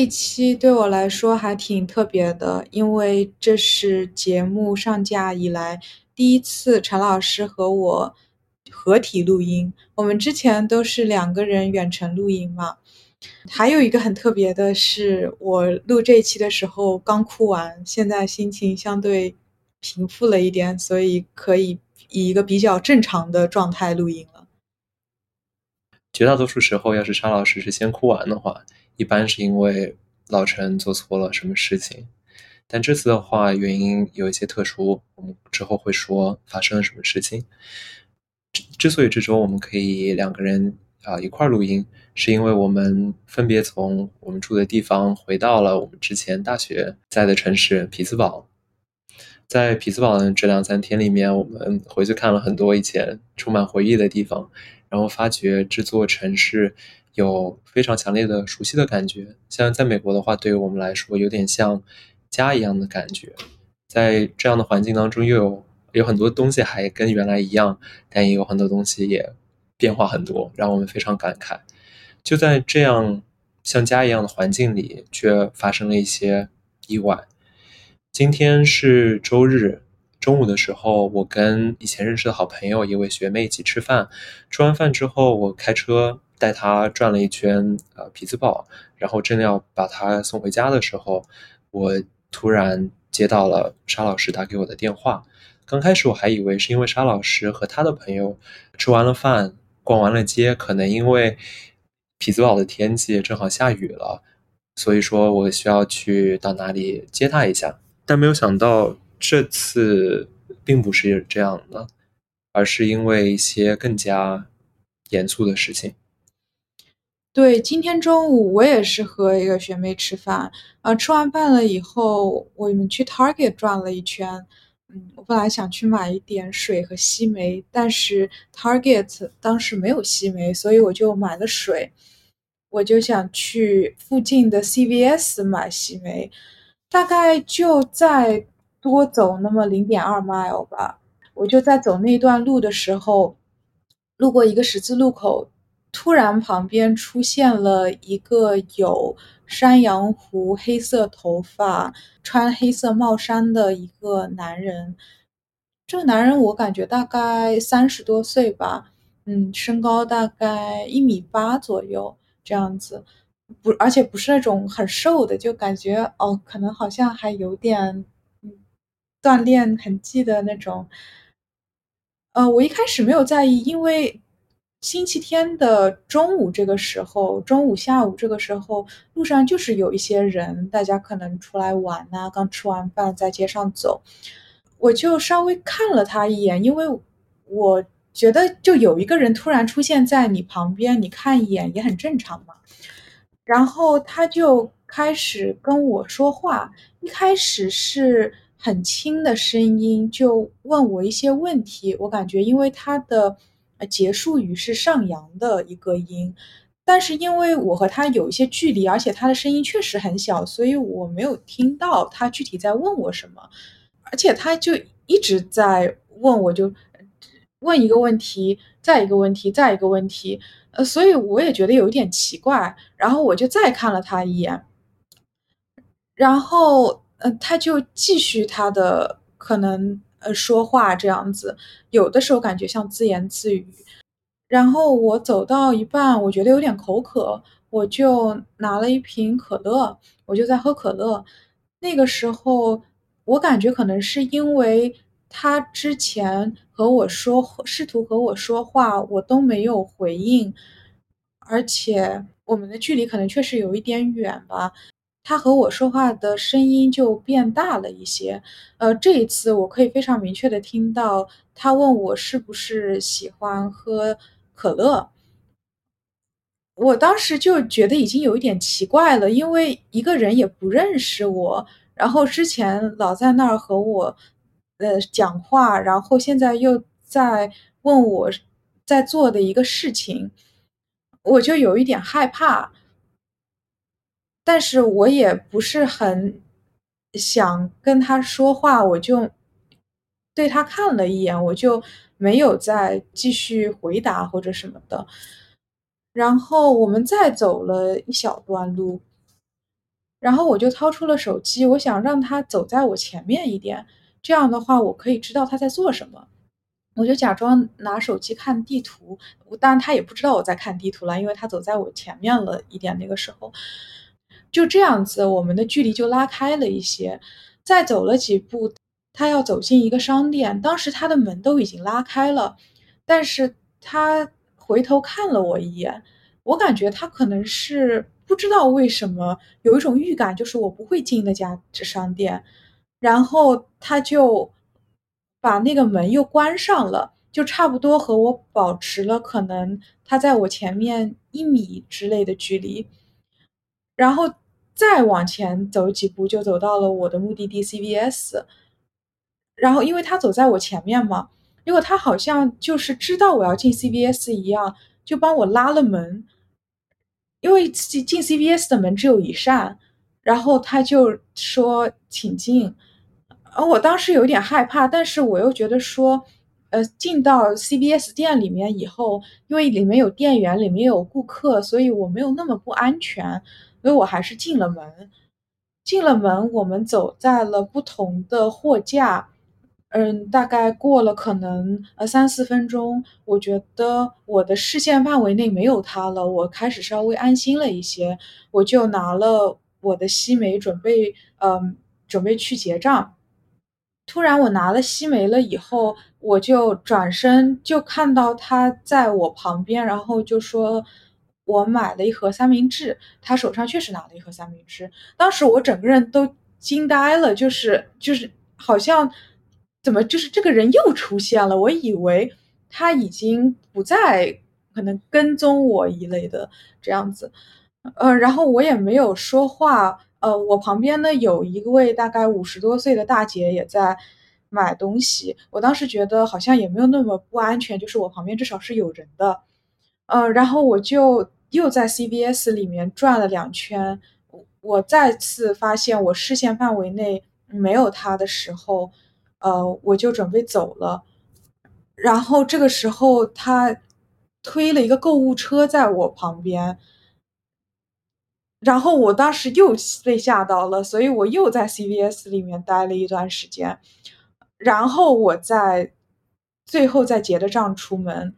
这一期对我来说还挺特别的，因为这是节目上架以来第一次陈老师和我合体录音。我们之前都是两个人远程录音嘛。还有一个很特别的是，我录这一期的时候刚哭完，现在心情相对平复了一点，所以可以以一个比较正常的状态录音了。绝大多数时候，要是沙老师是先哭完的话，一般是因为老陈做错了什么事情。但这次的话，原因有一些特殊，我们之后会说发生了什么事情。之之所以这周我们可以两个人啊一块儿录音，是因为我们分别从我们住的地方回到了我们之前大学在的城市匹兹堡。在匹兹堡的这两三天里面，我们回去看了很多以前充满回忆的地方。然后发觉这座城市有非常强烈的熟悉的感觉，像在美国的话，对于我们来说有点像家一样的感觉。在这样的环境当中，又有有很多东西还跟原来一样，但也有很多东西也变化很多，让我们非常感慨。就在这样像家一样的环境里，却发生了一些意外。今天是周日。中午的时候，我跟以前认识的好朋友一位学妹一起吃饭。吃完饭之后，我开车带他转了一圈，呃，匹兹堡。然后正要把他送回家的时候，我突然接到了沙老师打给我的电话。刚开始我还以为是因为沙老师和他的朋友吃完了饭，逛完了街，可能因为匹兹堡的天气正好下雨了，所以说我需要去到哪里接他一下。但没有想到。这次并不是这样的，而是因为一些更加严肃的事情。对，今天中午我也是和一个学妹吃饭，呃，吃完饭了以后，我们去 Target 转了一圈。嗯，我本来想去买一点水和西梅，但是 Target 当时没有西梅，所以我就买了水。我就想去附近的 CVS 买西梅，大概就在。多走那么零点二 mile 吧，我就在走那段路的时候，路过一个十字路口，突然旁边出现了一个有山羊胡、黑色头发、穿黑色帽衫的一个男人。这个男人我感觉大概三十多岁吧，嗯，身高大概一米八左右这样子，不，而且不是那种很瘦的，就感觉哦，可能好像还有点。锻炼痕迹的那种，呃，我一开始没有在意，因为星期天的中午这个时候，中午下午这个时候，路上就是有一些人，大家可能出来玩呐，刚吃完饭在街上走，我就稍微看了他一眼，因为我觉得就有一个人突然出现在你旁边，你看一眼也很正常嘛。然后他就开始跟我说话，一开始是。很轻的声音就问我一些问题，我感觉因为他的呃结束语是上扬的一个音，但是因为我和他有一些距离，而且他的声音确实很小，所以我没有听到他具体在问我什么，而且他就一直在问我，就问一个问题，再一个问题，再一个问题，呃，所以我也觉得有一点奇怪，然后我就再看了他一眼，然后。呃，他就继续他的可能呃说话这样子，有的时候感觉像自言自语。然后我走到一半，我觉得有点口渴，我就拿了一瓶可乐，我就在喝可乐。那个时候，我感觉可能是因为他之前和我说，试图和我说话，我都没有回应，而且我们的距离可能确实有一点远吧。他和我说话的声音就变大了一些，呃，这一次我可以非常明确的听到他问我是不是喜欢喝可乐。我当时就觉得已经有一点奇怪了，因为一个人也不认识我，然后之前老在那儿和我呃讲话，然后现在又在问我在做的一个事情，我就有一点害怕。但是我也不是很想跟他说话，我就对他看了一眼，我就没有再继续回答或者什么的。然后我们再走了一小段路，然后我就掏出了手机，我想让他走在我前面一点，这样的话我可以知道他在做什么。我就假装拿手机看地图，当然他也不知道我在看地图了，因为他走在我前面了一点。那个时候，就这样子，我们的距离就拉开了一些。再走了几步，他要走进一个商店，当时他的门都已经拉开了，但是他回头看了我一眼，我感觉他可能是不知道为什么有一种预感，就是我不会进那家商店，然后他就。把那个门又关上了，就差不多和我保持了可能他在我前面一米之类的距离，然后再往前走几步就走到了我的目的地 CVS，然后因为他走在我前面嘛，结果他好像就是知道我要进 CVS 一样，就帮我拉了门，因为进进 CVS 的门只有一扇，然后他就说请进。而，我当时有点害怕，但是我又觉得说，呃，进到 CBS 店里面以后，因为里面有店员，里面有顾客，所以我没有那么不安全，所以我还是进了门。进了门，我们走在了不同的货架，嗯，大概过了可能呃三四分钟，我觉得我的视线范围内没有他了，我开始稍微安心了一些，我就拿了我的西梅，准备嗯，准备去结账。突然，我拿了西梅了以后，我就转身就看到他在我旁边，然后就说：“我买了一盒三明治。”他手上确实拿了一盒三明治。当时我整个人都惊呆了，就是就是好像怎么就是这个人又出现了？我以为他已经不再可能跟踪我一类的这样子，呃，然后我也没有说话。呃，我旁边呢有一位大概五十多岁的大姐也在买东西。我当时觉得好像也没有那么不安全，就是我旁边至少是有人的。呃，然后我就又在 CVS 里面转了两圈，我再次发现我视线范围内没有他的时候，呃，我就准备走了。然后这个时候他推了一个购物车在我旁边。然后我当时又被吓到了，所以我又在 CVS 里面待了一段时间，然后我在最后再结的账出门。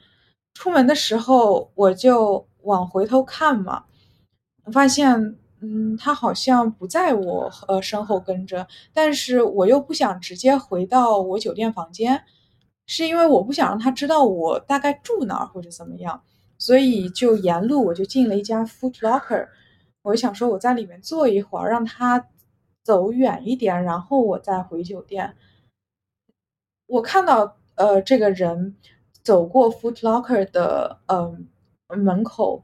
出门的时候我就往回头看嘛，发现，嗯，他好像不在我呃身后跟着，但是我又不想直接回到我酒店房间，是因为我不想让他知道我大概住哪儿或者怎么样，所以就沿路我就进了一家 Foot Locker。我就想说，我在里面坐一会儿，让他走远一点，然后我再回酒店。我看到呃这个人走过 Foot Locker 的嗯门口，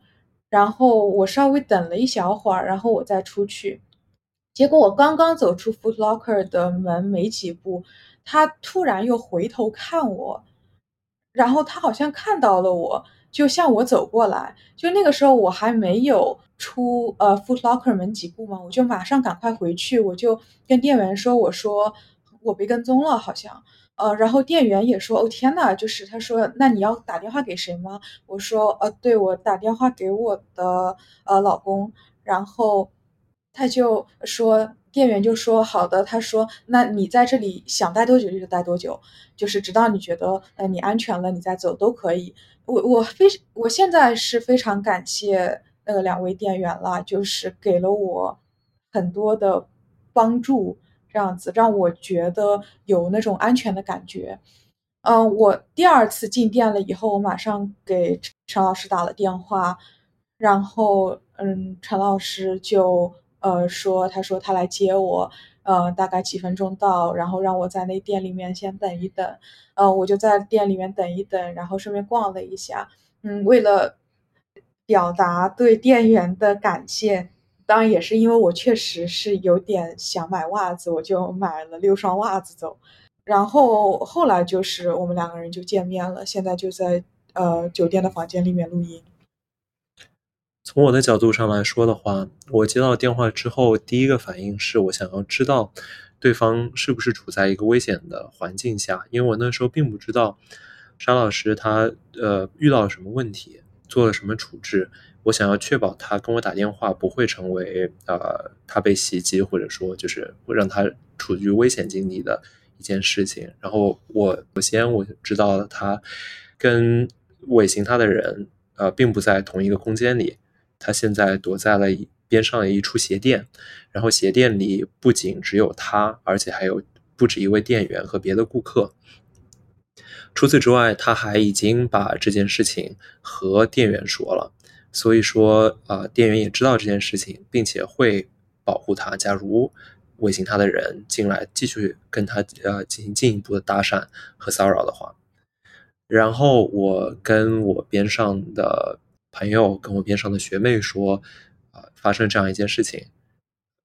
然后我稍微等了一小会儿，然后我再出去。结果我刚刚走出 Foot Locker 的门没几步，他突然又回头看我，然后他好像看到了我，就向我走过来。就那个时候我还没有。出呃 Foot Locker 门几步嘛，我就马上赶快回去，我就跟店员说，我说我被跟踪了，好像，呃，然后店员也说，哦天呐，就是他说，那你要打电话给谁吗？我说，呃，对我打电话给我的呃老公，然后他就说，店员就说好的，他说，那你在这里想待多久就待多久，就是直到你觉得呃你安全了，你再走都可以。我我非我现在是非常感谢。那个两位店员啦，就是给了我很多的帮助，这样子让我觉得有那种安全的感觉。嗯，我第二次进店了以后，我马上给陈老师打了电话，然后嗯，陈老师就呃说，他说他来接我，呃，大概几分钟到，然后让我在那店里面先等一等。嗯，我就在店里面等一等，然后顺便逛了一下。嗯，为了。表达对店员的感谢，当然也是因为我确实是有点想买袜子，我就买了六双袜子走。然后后来就是我们两个人就见面了，现在就在呃酒店的房间里面录音。从我的角度上来说的话，我接到电话之后，第一个反应是我想要知道对方是不是处在一个危险的环境下，因为我那时候并不知道沙老师他呃遇到了什么问题。做了什么处置？我想要确保他跟我打电话不会成为呃他被袭击，或者说就是会让他处于危险境地的一件事情。然后我首先我知道了他跟尾行他的人呃并不在同一个空间里，他现在躲在了边上的一处鞋店，然后鞋店里不仅只有他，而且还有不止一位店员和别的顾客。除此之外，他还已经把这件事情和店员说了，所以说，呃，店员也知道这件事情，并且会保护他。假如尾行他的人进来继续跟他呃进行进一步的搭讪和骚扰的话，然后我跟我边上的朋友，跟我边上的学妹说，啊，发生这样一件事情，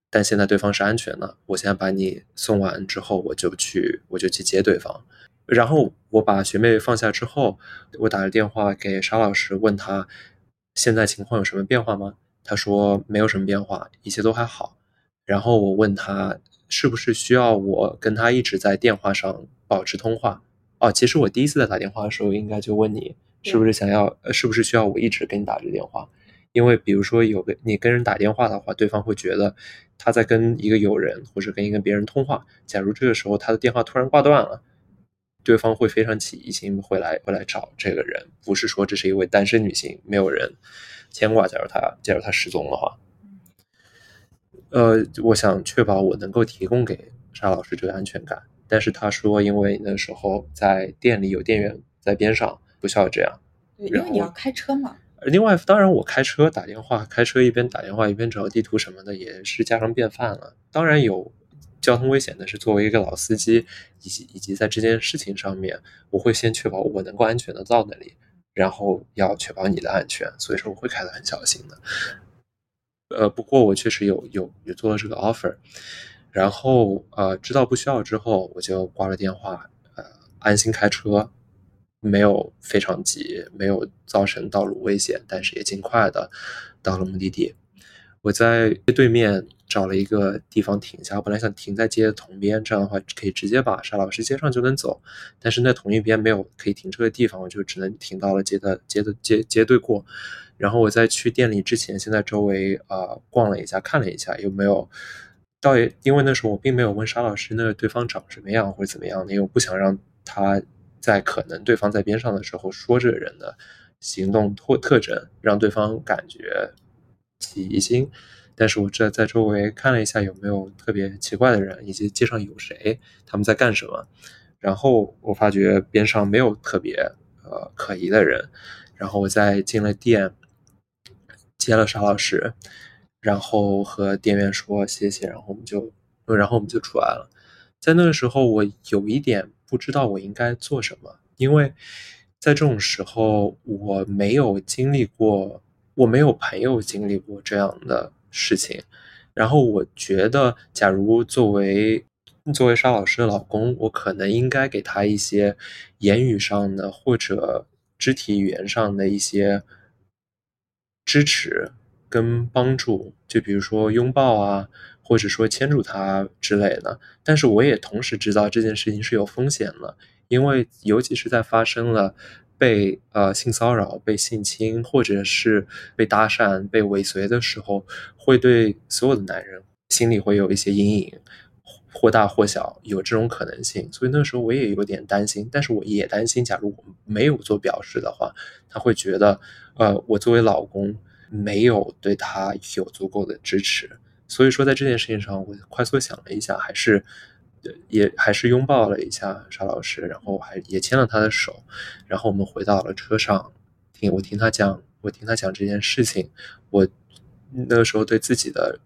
但现在对方是安全的，我现在把你送完之后，我就去我就去接对方。然后我把学妹放下之后，我打了电话给沙老师，问他现在情况有什么变化吗？他说没有什么变化，一切都还好。然后我问他是不是需要我跟他一直在电话上保持通话？哦，其实我第一次在打电话的时候，应该就问你是不是想要，呃，是不是需要我一直跟你打这电话？因为比如说有个你跟人打电话的话，对方会觉得他在跟一个友人或者跟一个别人通话。假如这个时候他的电话突然挂断了。对方会非常起疑心，会来会来找这个人，不是说这是一位单身女性，没有人牵挂。假如她假如她失踪的话，呃，我想确保我能够提供给沙老师这个安全感。但是他说，因为那时候在店里有店员在边上，不需要这样。对，因为你要开车嘛。另外，当然我开车打电话，开车一边打电话一边找地图什么的，也是家常便饭了。当然有。交通危险的是作为一个老司机，以及以及在这件事情上面，我会先确保我能够安全的到那里，然后要确保你的安全，所以说我会开得很小心的。呃，不过我确实有有有做了这个 offer，然后呃知道不需要之后，我就挂了电话，呃安心开车，没有非常急，没有造成道路危险，但是也尽快的到了目的地。我在对面找了一个地方停下，我本来想停在街的同边，这样的话可以直接把沙老师接上就能走。但是那同一边没有可以停车的地方，我就只能停到了街的街的街街对过。然后我在去店里之前，先在周围啊逛了一下，看了一下有没有。倒也因为那时候我并没有问沙老师那个对方长什么样或者怎么样的，因为我不想让他在可能对方在边上的时候说这个人的行动特特征，让对方感觉。起疑心，但是我这在周围看了一下有没有特别奇怪的人，以及街上有谁，他们在干什么。然后我发觉边上没有特别呃可疑的人。然后我再进了店，接了沙老师，然后和店员说谢谢，然后我们就，然后我们就出来了。在那个时候，我有一点不知道我应该做什么，因为在这种时候我没有经历过。我没有朋友经历过这样的事情，然后我觉得，假如作为作为沙老师的老公，我可能应该给他一些言语上的或者肢体语言上的一些支持跟帮助，就比如说拥抱啊，或者说牵住他之类的。但是我也同时知道这件事情是有风险的，因为尤其是在发生了。被呃性骚扰、被性侵，或者是被搭讪、被尾随的时候，会对所有的男人心里会有一些阴影，或大或小，有这种可能性。所以那时候我也有点担心，但是我也担心，假如我没有做表示的话，他会觉得，呃，我作为老公没有对他有足够的支持。所以说，在这件事情上，我快速想了一下，还是。也还是拥抱了一下沙老师，然后还也牵了他的手，然后我们回到了车上，听我听他讲，我听他讲这件事情，我那个时候对自己的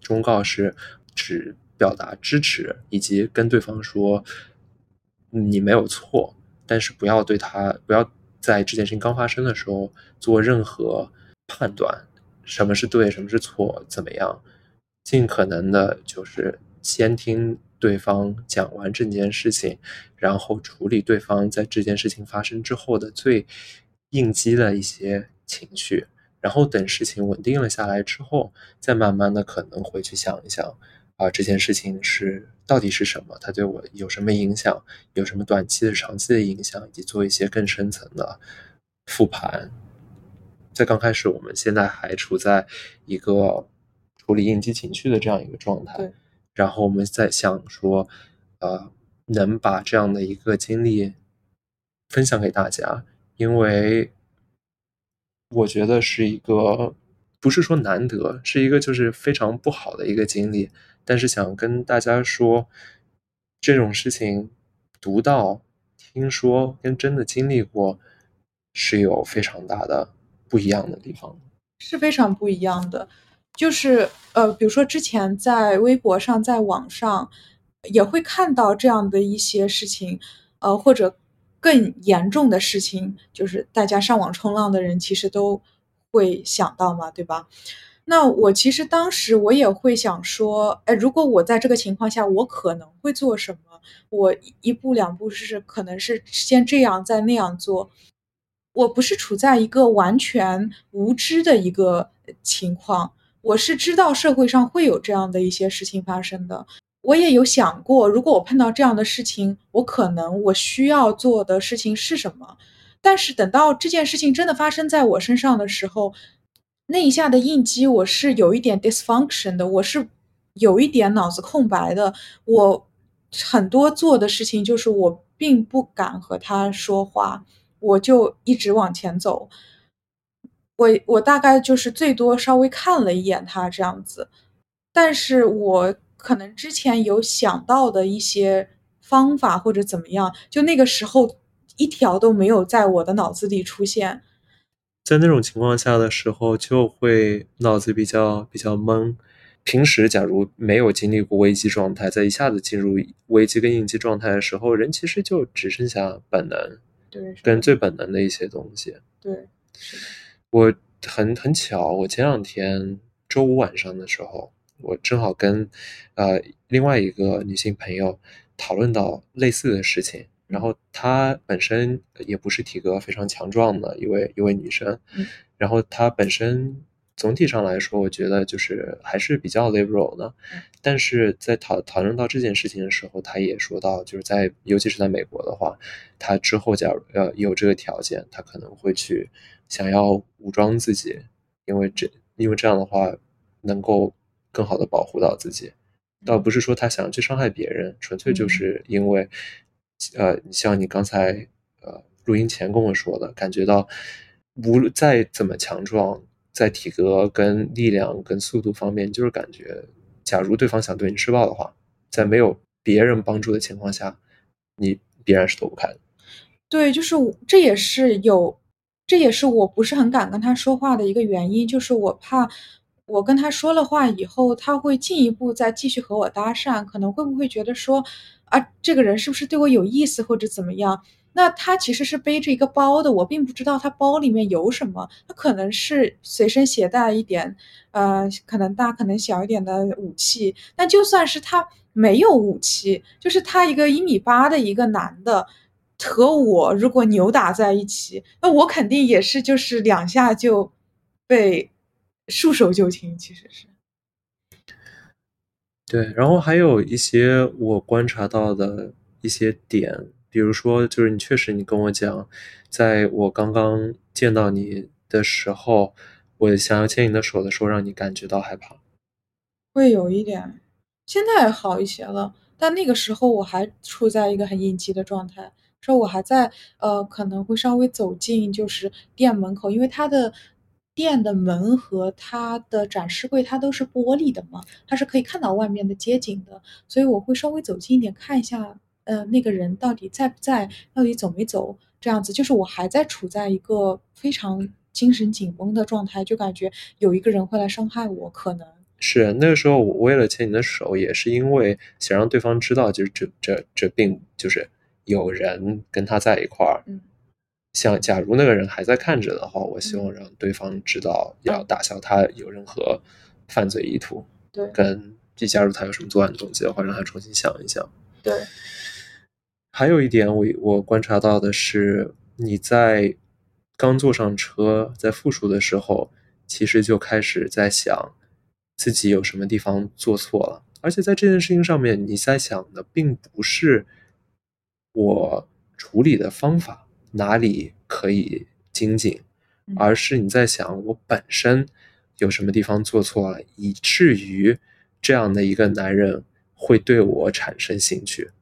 忠告是，只表达支持，以及跟对方说，你没有错，但是不要对他，不要在这件事情刚发生的时候做任何判断，什么是对，什么是错，怎么样，尽可能的就是先听。对方讲完这件事情，然后处理对方在这件事情发生之后的最应激的一些情绪，然后等事情稳定了下来之后，再慢慢的可能回去想一想，啊，这件事情是到底是什么，它对我有什么影响，有什么短期的、长期的影响，以及做一些更深层的复盘。在刚开始，我们现在还处在一个处理应激情绪的这样一个状态。然后我们在想说，呃，能把这样的一个经历分享给大家，因为我觉得是一个不是说难得，是一个就是非常不好的一个经历。但是想跟大家说，这种事情读到、听说跟真的经历过是有非常大的不一样的地方，是非常不一样的。就是呃，比如说之前在微博上、在网上也会看到这样的一些事情，呃，或者更严重的事情，就是大家上网冲浪的人其实都会想到嘛，对吧？那我其实当时我也会想说，哎，如果我在这个情况下，我可能会做什么？我一步两步是可能是先这样再那样做。我不是处在一个完全无知的一个情况。我是知道社会上会有这样的一些事情发生的，我也有想过，如果我碰到这样的事情，我可能我需要做的事情是什么。但是等到这件事情真的发生在我身上的时候，那一下的应激我是有一点 dysfunction 的，我是有一点脑子空白的。我很多做的事情就是我并不敢和他说话，我就一直往前走。我我大概就是最多稍微看了一眼他这样子，但是我可能之前有想到的一些方法或者怎么样，就那个时候一条都没有在我的脑子里出现。在那种情况下的时候，就会脑子比较比较懵。平时假如没有经历过危机状态，在一下子进入危机跟应激状态的时候，人其实就只剩下本能，对，跟最本能的一些东西。对，是的。我很很巧，我前两天周五晚上的时候，我正好跟呃另外一个女性朋友讨论到类似的事情。然后她本身也不是体格非常强壮的一位一位女生，然后她本身总体上来说，我觉得就是还是比较 liberal 的。但是在讨讨论到这件事情的时候，他也说到，就是在尤其是在美国的话，他之后假如呃有这个条件，他可能会去。想要武装自己，因为这因为这样的话能够更好的保护到自己，倒不是说他想要去伤害别人，纯粹就是因为，呃，像你刚才呃录音前跟我说的，感觉到无论再怎么强壮，在体格跟力量跟速度方面，就是感觉，假如对方想对你施暴的话，在没有别人帮助的情况下，你必然是躲不开的。对，就是这也是有。这也是我不是很敢跟他说话的一个原因，就是我怕我跟他说了话以后，他会进一步再继续和我搭讪，可能会不会觉得说啊，这个人是不是对我有意思或者怎么样？那他其实是背着一个包的，我并不知道他包里面有什么，他可能是随身携带一点，呃，可能大可能小一点的武器。但就算是他没有武器，就是他一个一米八的一个男的。和我如果扭打在一起，那我肯定也是，就是两下就被束手就擒。其实是，对。然后还有一些我观察到的一些点，比如说，就是你确实你跟我讲，在我刚刚见到你的时候，我想要牵你的手的时候，让你感觉到害怕，会有一点。现在好一些了，但那个时候我还处在一个很应激的状态。说我还在，呃，可能会稍微走进就是店门口，因为它的店的门和它的展示柜它都是玻璃的嘛，它是可以看到外面的街景的，所以我会稍微走近一点看一下，呃，那个人到底在不在，到底走没走，这样子，就是我还在处在一个非常精神紧绷的状态，就感觉有一个人会来伤害我，可能是那个时候，我为了牵你的手，也是因为想让对方知道，就是这这这并就是。有人跟他在一块儿，像假如那个人还在看着的话，我希望让对方知道，要打消他有任何犯罪意图。对，跟即假如他有什么作案动机的话，让他重新想一想。对。还有一点，我我观察到的是，你在刚坐上车在复述的时候，其实就开始在想自己有什么地方做错了，而且在这件事情上面，你在想的并不是。我处理的方法哪里可以精进，而是你在想我本身有什么地方做错了，以至于这样的一个男人会对我产生兴趣。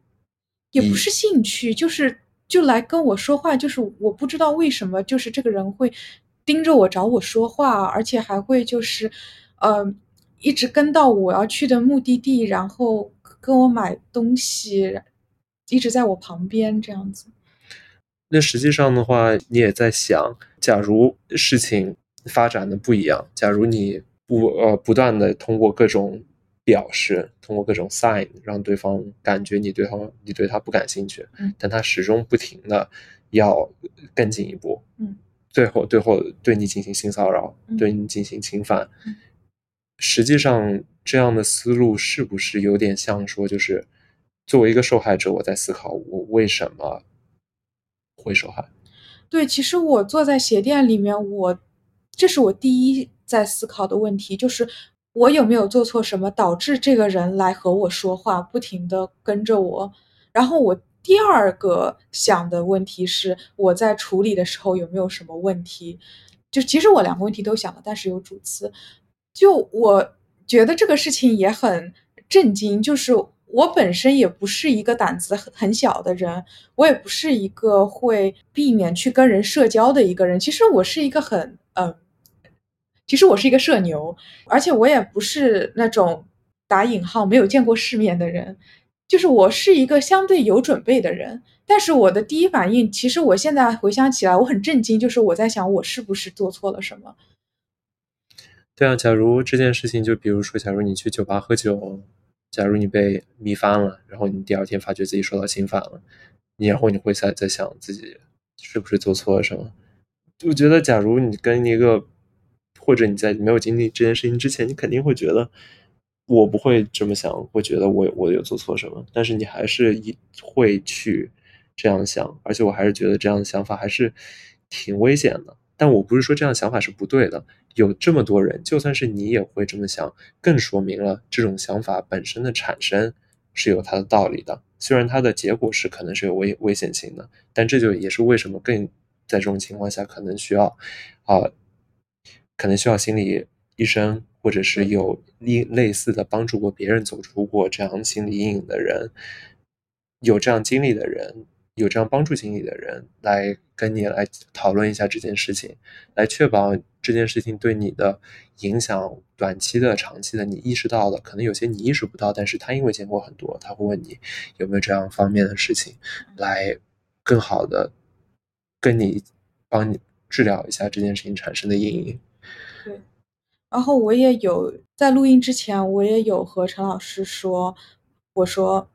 也不是兴趣，就是就来跟我说话，就是我不知道为什么，就是这个人会盯着我找我说话，而且还会就是呃一直跟到我要去的目的地，然后跟我买东西，一直在我旁边这样子。那实际上的话，你也在想，假如事情发展的不一样，假如你不呃不断的通过各种。表示通过各种 sign 让对方感觉你对他你对他不感兴趣，嗯，但他始终不停的要更进一步，嗯，最后最后对你进行性骚扰，嗯对你进行侵犯，嗯。实际上这样的思路是不是有点像说，就是作为一个受害者，我在思考我为什么会受害？对，其实我坐在鞋店里面，我这是我第一在思考的问题，就是我有没有做错什么，导致这个人来和我说话，不停的跟着我。然后我第二个想的问题是，我在处理的时候有没有什么问题？就其实我两个问题都想了，但是有主次。就我觉得这个事情也很震惊，就是我本身也不是一个胆子很很小的人，我也不是一个会避免去跟人社交的一个人。其实我是一个很嗯，其实我是一个社牛，而且我也不是那种打引号没有见过世面的人，就是我是一个相对有准备的人。但是我的第一反应，其实我现在回想起来，我很震惊，就是我在想我是不是做错了什么。对啊，假如这件事情，就比如说，假如你去酒吧喝酒，假如你被迷翻了，然后你第二天发觉自己受到侵犯了，你然后你会在在想自己是不是做错了什么？我觉得，假如你跟一个，或者你在没有经历这件事情之前，你肯定会觉得我不会这么想，会觉得我我有做错什么，但是你还是一会去这样想，而且我还是觉得这样的想法还是挺危险的。但我不是说这样想法是不对的，有这么多人，就算是你也会这么想，更说明了这种想法本身的产生是有它的道理的。虽然它的结果是可能是有危危险性的，但这就也是为什么更在这种情况下可能需要啊、可能需要心理医生，或者是有类类似的帮助过别人走出过这样心理阴影的人，有这样经历的人。有这样帮助经历的人来跟你来讨论一下这件事情，来确保这件事情对你的影响，短期的、长期的，你意识到了，可能有些你意识不到，但是他因为见过很多，他会问你有没有这样方面的事情，来更好的跟你帮你治疗一下这件事情产生的阴影。对，然后我也有在录音之前，我也有和陈老师说，我说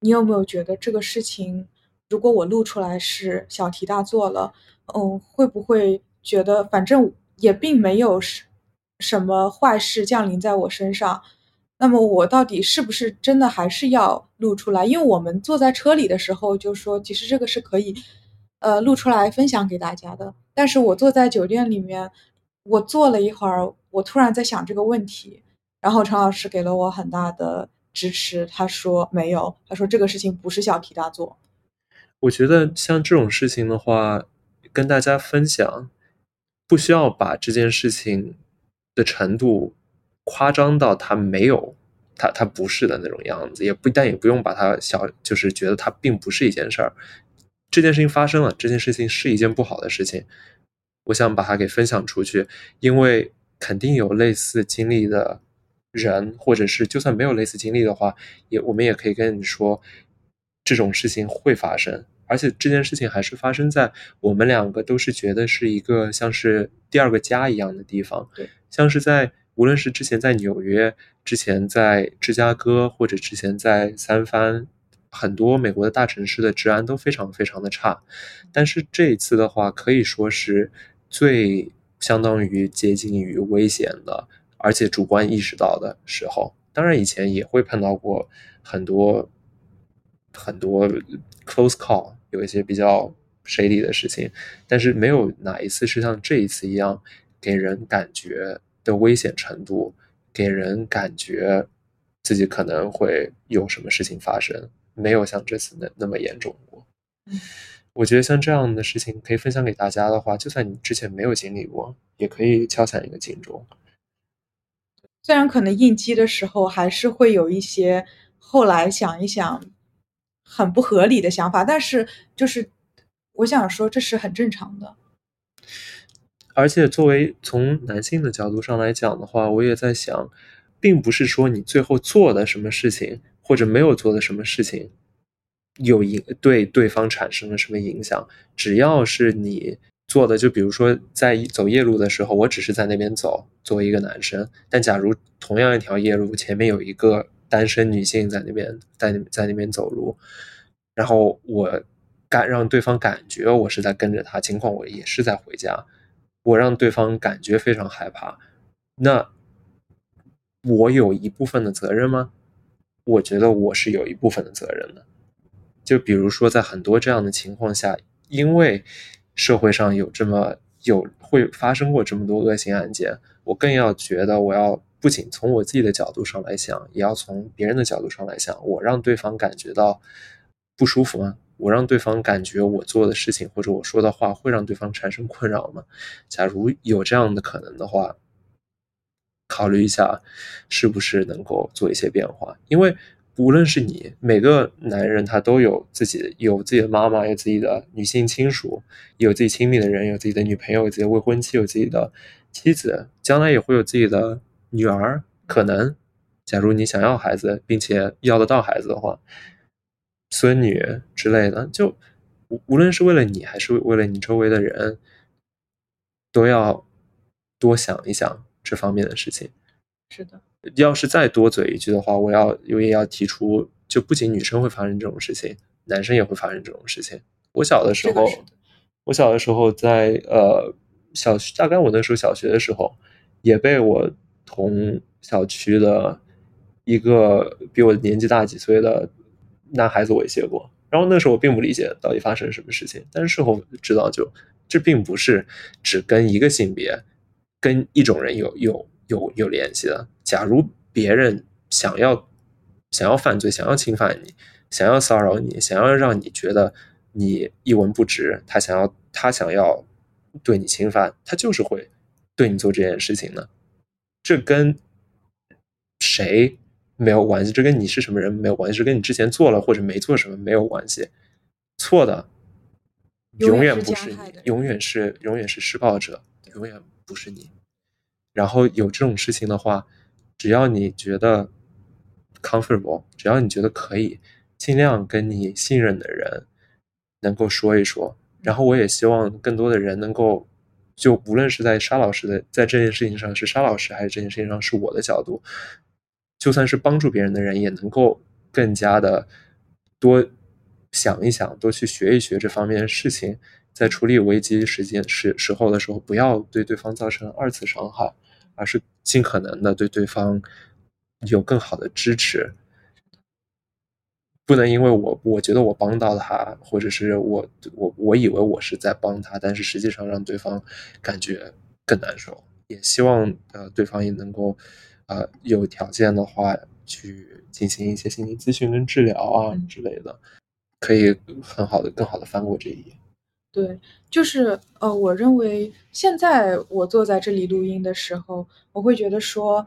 你有没有觉得这个事情？如果我录出来是小题大做了，嗯，会不会觉得反正也并没有什什么坏事降临在我身上？那么我到底是不是真的还是要录出来？因为我们坐在车里的时候就说，其实这个是可以，呃，录出来分享给大家的。但是我坐在酒店里面，我坐了一会儿，我突然在想这个问题，然后陈老师给了我很大的支持，他说没有，他说这个事情不是小题大做。我觉得像这种事情的话，跟大家分享，不需要把这件事情的程度夸张到它没有，它它不是的那种样子，也不但也不用把它小，就是觉得它并不是一件事儿。这件事情发生了，这件事情是一件不好的事情，我想把它给分享出去，因为肯定有类似经历的人，或者是就算没有类似经历的话，也我们也可以跟你说。这种事情会发生，而且这件事情还是发生在我们两个都是觉得是一个像是第二个家一样的地方。对，像是在无论是之前在纽约，之前在芝加哥，或者之前在三藩，很多美国的大城市的治安都非常非常的差。但是这一次的话，可以说是最相当于接近于危险的，而且主观意识到的时候。当然以前也会碰到过很多。很多 close call 有一些比较 shady 的事情，但是没有哪一次是像这一次一样给人感觉的危险程度，给人感觉自己可能会有什么事情发生，没有像这次那那么严重过。我觉得像这样的事情可以分享给大家的话，就算你之前没有经历过，也可以敲响一个警钟。虽然可能应激的时候还是会有一些后来想一想很不合理的想法，但是就是我想说这是很正常的。而且作为从男性的角度上来讲的话，我也在想，并不是说你最后做的什么事情或者没有做的什么事情有影对对方产生了什么影响，只要是你。做的就比如说在走夜路的时候，我只是在那边走，作为一个男生。但假如同样一条夜路前面有一个单身女性在那边在在那边走路，然后我感让对方感觉我是在跟着他，尽管我也是在回家，我让对方感觉非常害怕。那我有一部分的责任吗？我觉得我是有一部分的责任的。就比如说在很多这样的情况下，因为。社会上有这么有会发生过这么多恶性案件，我更要觉得我要不仅从我自己的角度上来想，也要从别人的角度上来想。我让对方感觉到不舒服吗？我让对方感觉我做的事情或者我说的话会让对方产生困扰吗？假如有这样的可能的话，考虑一下是不是能够做一些变化，因为。无论是你，每个男人他都有自己有自己的妈妈，有自己的女性亲属，有自己亲密的人，有自己的女朋友，有自己的未婚妻，有自己的妻子，将来也会有自己的女儿。可能，假如你想要孩子，并且要得到孩子的话，孙女之类的，就无无论是为了你，还是为了你周围的人，都要多想一想这方面的事情。是的。要是再多嘴一句的话，我要我也要提出，就不仅女生会发生这种事情，男生也会发生这种事情。我小的时候，我小的时候在呃小大概我那时候小学的时候，也被我同小区的一个比我年纪大几岁的男孩子猥亵过。然后那时候我并不理解到底发生了什么事情，但是事后知道，就这并不是只跟一个性别、跟一种人有有。有有联系的。假如别人想要想要犯罪，想要侵犯你，想要骚扰你，想要让你觉得你一文不值，他想要他想要对你侵犯，他就是会对你做这件事情的。这跟谁没有关系，这跟你是什么人没有关系，是跟你之前做了或者没做什么没有关系。错的永远不是你，永远是永远是施暴者，永远不是你。然后有这种事情的话，只要你觉得 comfortable，只要你觉得可以，尽量跟你信任的人能够说一说。然后我也希望更多的人能够，就无论是在沙老师的在这件事情上是沙老师，还是这件事情上是我的角度，就算是帮助别人的人，也能够更加的多想一想，多去学一学这方面的事情。在处理危机时间时时候的时候，不要对对方造成二次伤害，而是尽可能的对对方有更好的支持。不能因为我我觉得我帮到他，或者是我我我以为我是在帮他，但是实际上让对方感觉更难受。也希望呃对方也能够呃有条件的话去进行一些心理咨询跟治疗啊之类的，可以很好的更好的翻过这一页。对，就是呃，我认为现在我坐在这里录音的时候，我会觉得说，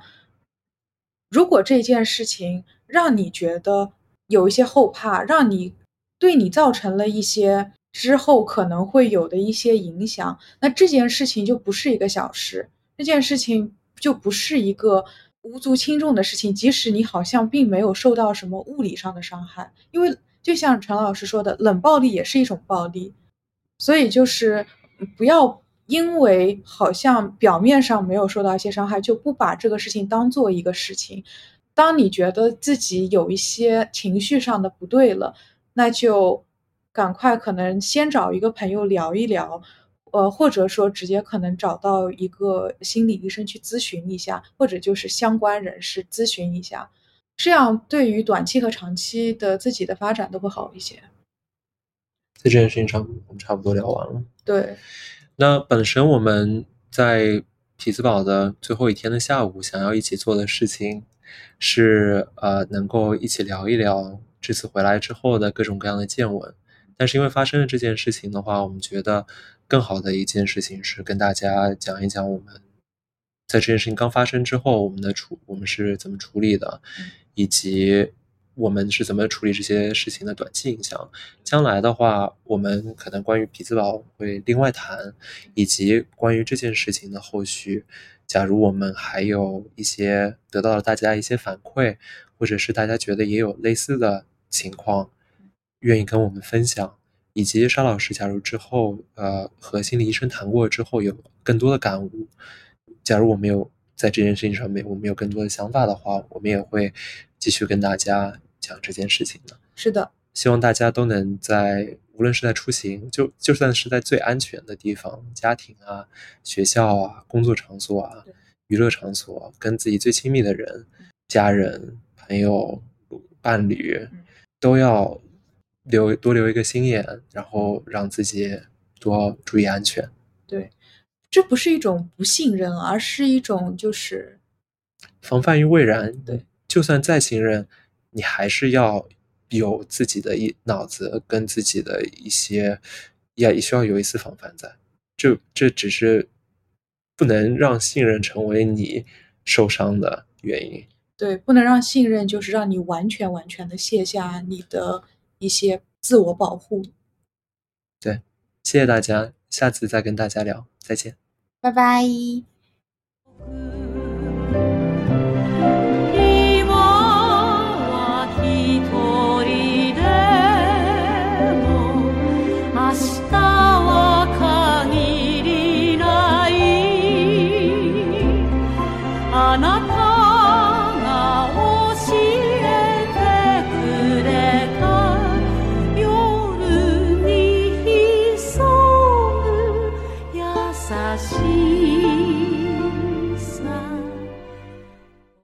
如果这件事情让你觉得有一些后怕，让你对你造成了一些之后可能会有的一些影响，那这件事情就不是一个小事，这件事情就不是一个无足轻重的事情。即使你好像并没有受到什么物理上的伤害，因为就像陈老师说的，冷暴力也是一种暴力。所以就是不要因为好像表面上没有受到一些伤害，就不把这个事情当做一个事情。当你觉得自己有一些情绪上的不对了，那就赶快可能先找一个朋友聊一聊，呃，或者说直接可能找到一个心理医生去咨询一下，或者就是相关人士咨询一下，这样对于短期和长期的自己的发展都会好一些。在这件事情上，我们差不多聊完了。对，那本身我们在匹兹堡的最后一天的下午，想要一起做的事情是，呃，能够一起聊一聊这次回来之后的各种各样的见闻，但是因为发生了这件事情的话，我们觉得更好的一件事情是跟大家讲一讲我们在这件事情刚发生之后，我们的处我们是怎么处理的，以及我们是怎么处理这些事情的短期影响。将来的话，我们可能关于匹兹堡会另外谈，以及关于这件事情的后续。假如我们还有一些得到了大家一些反馈，或者是大家觉得也有类似的情况。愿意跟我们分享，以及沙老师，假如之后呃和心理医生谈过之后有更多的感悟，假如我们有在这件事情上面我们有更多的想法的话，我们也会继续跟大家讲这件事情的。是的，希望大家都能在无论是在出行，就就算是在最安全的地方，家庭啊、学校啊、工作场所啊、娱乐场所，跟自己最亲密的人、家人、朋友、伴侣，都要。留多留一个心眼，然后让自己多注意安全。对，这不是一种不信任，而是一种就是防范于未然。对，就算再信任，你还是要有自己的一脑子跟自己的一些，也也需要有一丝防范在。这这只是不能让信任成为你受伤的原因。对，不能让信任就是让你完全完全的卸下你的。一些自我保护。对，谢谢大家，下次再跟大家聊，再见，拜拜。